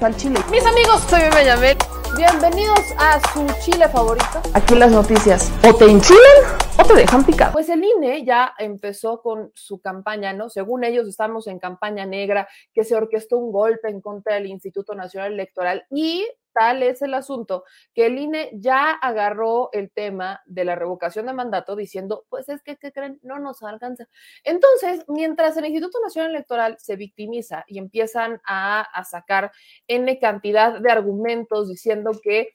al chile. Mis amigos, soy Benjamín. Bienvenidos a su chile favorito. Aquí las noticias o te enchilan o te dejan picado. Pues el INE ya empezó con su campaña, ¿no? Según ellos estamos en campaña negra, que se orquestó un golpe en contra del Instituto Nacional Electoral y tal es el asunto que el INE ya agarró el tema de la revocación de mandato diciendo, pues es que, ¿qué creen? No nos alcanza. Entonces, mientras el Instituto Nacional Electoral se victimiza y empiezan a, a sacar N cantidad de argumentos diciendo que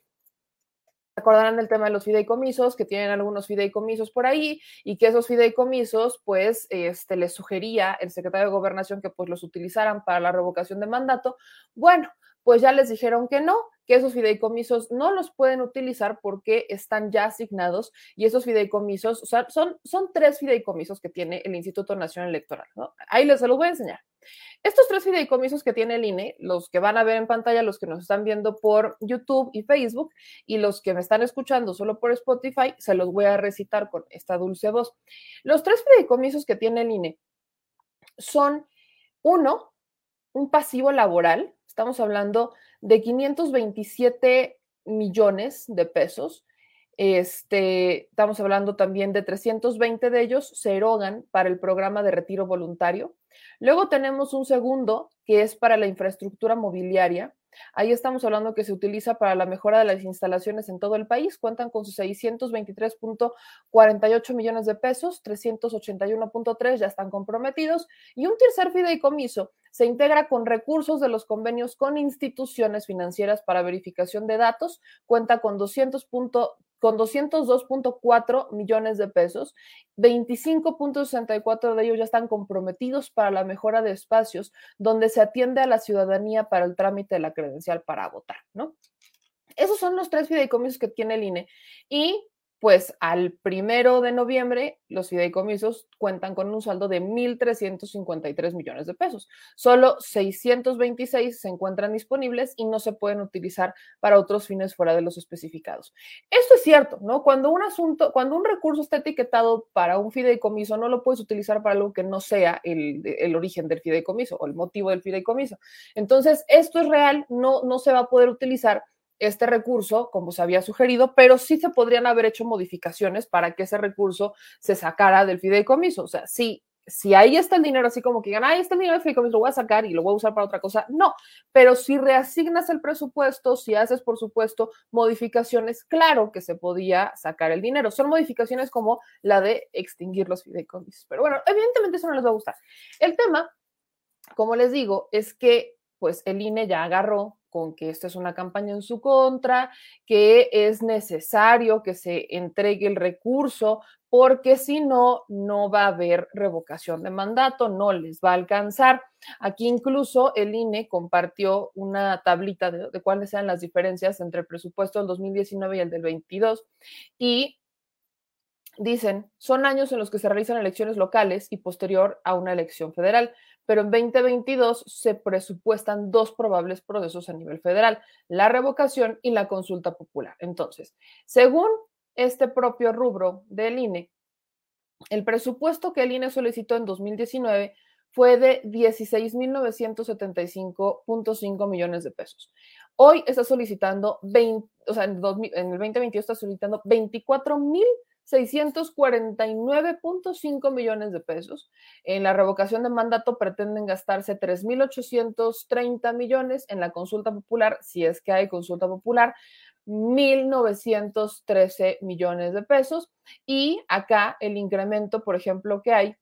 acordarán del tema de los fideicomisos, que tienen algunos fideicomisos por ahí y que esos fideicomisos, pues, este, les sugería el secretario de Gobernación que pues los utilizaran para la revocación de mandato. Bueno, pues ya les dijeron que no, que esos fideicomisos no los pueden utilizar porque están ya asignados y esos fideicomisos, o sea, son, son tres fideicomisos que tiene el Instituto Nacional Electoral. Ahí les se los voy a enseñar. Estos tres fideicomisos que tiene el INE, los que van a ver en pantalla, los que nos están viendo por YouTube y Facebook y los que me están escuchando solo por Spotify, se los voy a recitar con esta dulce voz. Los tres fideicomisos que tiene el INE son, uno, un pasivo laboral, estamos hablando de 527 millones de pesos. Este, estamos hablando también de 320 de ellos se erogan para el programa de retiro voluntario. Luego tenemos un segundo que es para la infraestructura mobiliaria. Ahí estamos hablando que se utiliza para la mejora de las instalaciones en todo el país. Cuentan con sus 623.48 millones de pesos, 381.3 ya están comprometidos. Y un tercer fideicomiso se integra con recursos de los convenios con instituciones financieras para verificación de datos. Cuenta con 200 con 202.4 millones de pesos, 25.64 de ellos ya están comprometidos para la mejora de espacios donde se atiende a la ciudadanía para el trámite de la credencial para votar, ¿no? Esos son los tres fideicomisos que tiene el INE y pues al primero de noviembre los fideicomisos cuentan con un saldo de 1.353 millones de pesos. Solo 626 se encuentran disponibles y no se pueden utilizar para otros fines fuera de los especificados. Esto es cierto, ¿no? Cuando un asunto, cuando un recurso está etiquetado para un fideicomiso, no lo puedes utilizar para algo que no sea el, origen del fideicomiso o el motivo del fideicomiso. Entonces, esto es real, no, no se va a poder utilizar este recurso, como se había sugerido, pero sí se podrían haber hecho modificaciones para que ese recurso se sacara del fideicomiso. O sea, si, si ahí está el dinero, así como que digan, ahí está el dinero del fideicomiso, lo voy a sacar y lo voy a usar para otra cosa, no. Pero si reasignas el presupuesto, si haces, por supuesto, modificaciones, claro que se podía sacar el dinero. Son modificaciones como la de extinguir los fideicomisos. Pero bueno, evidentemente eso no les va a gustar. El tema, como les digo, es que pues el INE ya agarró con que esta es una campaña en su contra, que es necesario que se entregue el recurso, porque si no, no va a haber revocación de mandato, no les va a alcanzar. Aquí incluso el INE compartió una tablita de, de cuáles sean las diferencias entre el presupuesto del 2019 y el del 22 y dicen, son años en los que se realizan elecciones locales y posterior a una elección federal pero en 2022 se presupuestan dos probables procesos a nivel federal, la revocación y la consulta popular. Entonces, según este propio rubro del INE, el presupuesto que el INE solicitó en 2019 fue de 16.975.5 millones de pesos. Hoy está solicitando 20, o sea, en, 2000, en el 2022 está solicitando 24.000 649.5 millones de pesos. En la revocación de mandato pretenden gastarse 3.830 millones. En la consulta popular, si es que hay consulta popular, 1.913 millones de pesos. Y acá el incremento, por ejemplo, que hay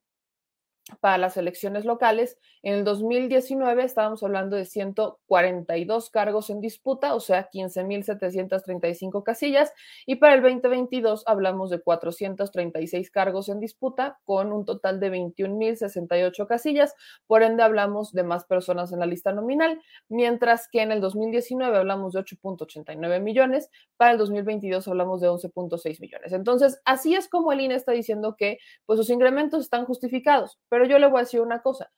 para las elecciones locales. En el 2019 estábamos hablando de 142 cargos en disputa, o sea, 15.735 casillas, y para el 2022 hablamos de 436 cargos en disputa, con un total de 21.068 casillas, por ende hablamos de más personas en la lista nominal, mientras que en el 2019 hablamos de 8.89 millones, para el 2022 hablamos de 11.6 millones. Entonces, así es como el INE está diciendo que pues, los incrementos están justificados pero yo le voy a decir una cosa.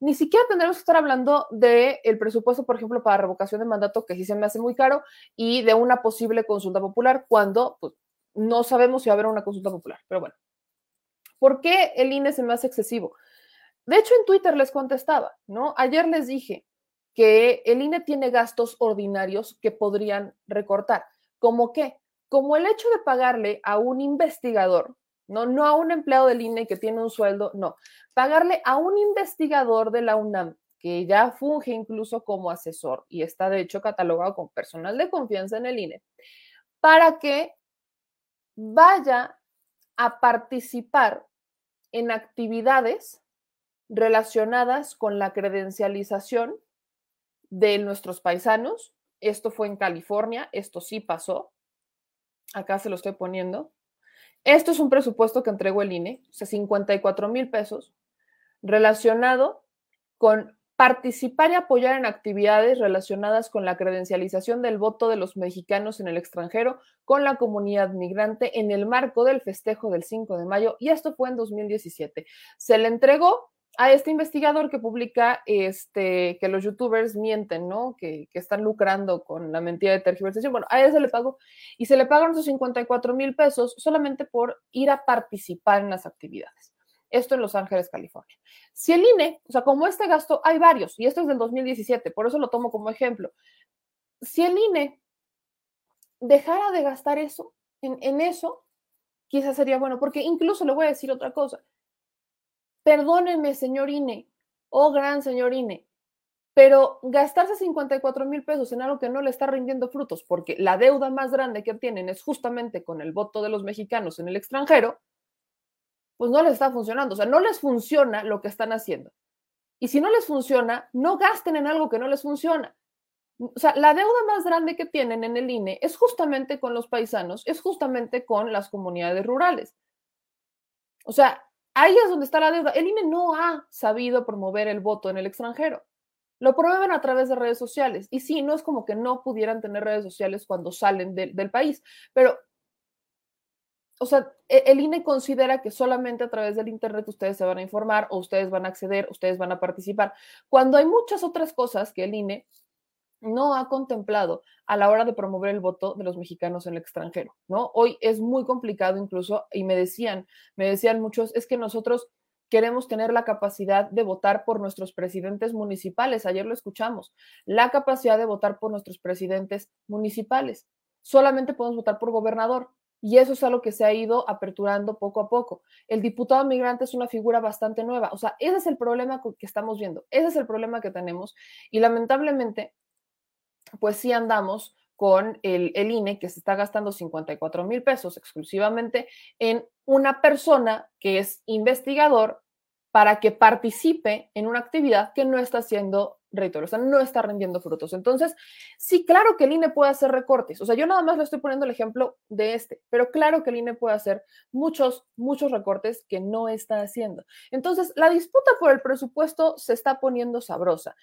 Ni siquiera tendremos que estar hablando del el presupuesto, por ejemplo, para revocación de mandato, que sí se me hace muy caro, y de una posible consulta popular, cuando pues, no sabemos si va a haber una consulta popular. Pero bueno, ¿por qué el INE se me hace excesivo? De hecho, en Twitter les contestaba, ¿no? Ayer les dije, que el INE tiene gastos ordinarios que podrían recortar. ¿Como qué? Como el hecho de pagarle a un investigador, no, no a un empleado del INE que tiene un sueldo, no, pagarle a un investigador de la UNAM que ya funge incluso como asesor y está de hecho catalogado como personal de confianza en el INE, para que vaya a participar en actividades relacionadas con la credencialización de nuestros paisanos. Esto fue en California, esto sí pasó. Acá se lo estoy poniendo. Esto es un presupuesto que entregó el INE, o sea, 54 mil pesos, relacionado con participar y apoyar en actividades relacionadas con la credencialización del voto de los mexicanos en el extranjero con la comunidad migrante en el marco del festejo del 5 de mayo y esto fue en 2017. Se le entregó a este investigador que publica este, que los youtubers mienten, ¿no? Que, que, están lucrando con la mentira de tergiversación. Bueno, a él se le pagó y se le pagaron esos 54 mil pesos solamente por ir a participar en las actividades. Esto en Los Ángeles, California. Si el INE, o sea, como este gasto, hay varios, y esto es del 2017, por eso lo tomo como ejemplo. Si el INE dejara de gastar eso, en, en eso, quizás sería bueno, porque incluso le voy a decir otra cosa Perdónenme, señor INE, oh gran señor INE, pero gastarse 54 mil pesos en algo que no le está rindiendo frutos, porque la deuda más grande que tienen es justamente con el voto de los mexicanos en el extranjero, pues no les está funcionando. O sea, no les funciona lo que están haciendo. Y si no les funciona, no gasten en algo que no les funciona. O sea, la deuda más grande que tienen en el INE es justamente con los paisanos, es justamente con las comunidades rurales. O sea, Ahí es donde está la deuda. El INE no ha sabido promover el voto en el extranjero. Lo promueven a través de redes sociales. Y sí, no es como que no pudieran tener redes sociales cuando salen del país, pero, o sea, e, el INE considera que solamente a través del Internet ustedes se van a informar o ustedes van a acceder, ustedes van a participar, cuando hay muchas otras cosas que el INE no ha contemplado a la hora de promover el voto de los mexicanos en el extranjero, ¿no? Hoy es muy complicado incluso, y me decían, me decían muchos, es que nosotros queremos tener la capacidad de votar por nuestros presidentes municipales, ayer lo escuchamos, la capacidad de votar por nuestros presidentes municipales. Solamente podemos votar por gobernador, y eso es algo que se ha ido aperturando poco a poco. El diputado migrante es una figura bastante nueva. O sea, ese es el problema que estamos viendo. Ese es el problema que tenemos. Y lamentablemente, pues sí andamos con el, INE que se está gastando 54 mil pesos exclusivamente en una persona que es investigador para que participe en una actividad que no está siendo o sea, no está rendiendo frutos. Entonces, sí, claro que el INE puede hacer recortes. O sea, yo nada más le estoy poniendo el ejemplo de este, pero claro que el INE puede hacer muchos, muchos recortes que no está haciendo. Entonces, la disputa por el presupuesto se está poniendo sabrosa.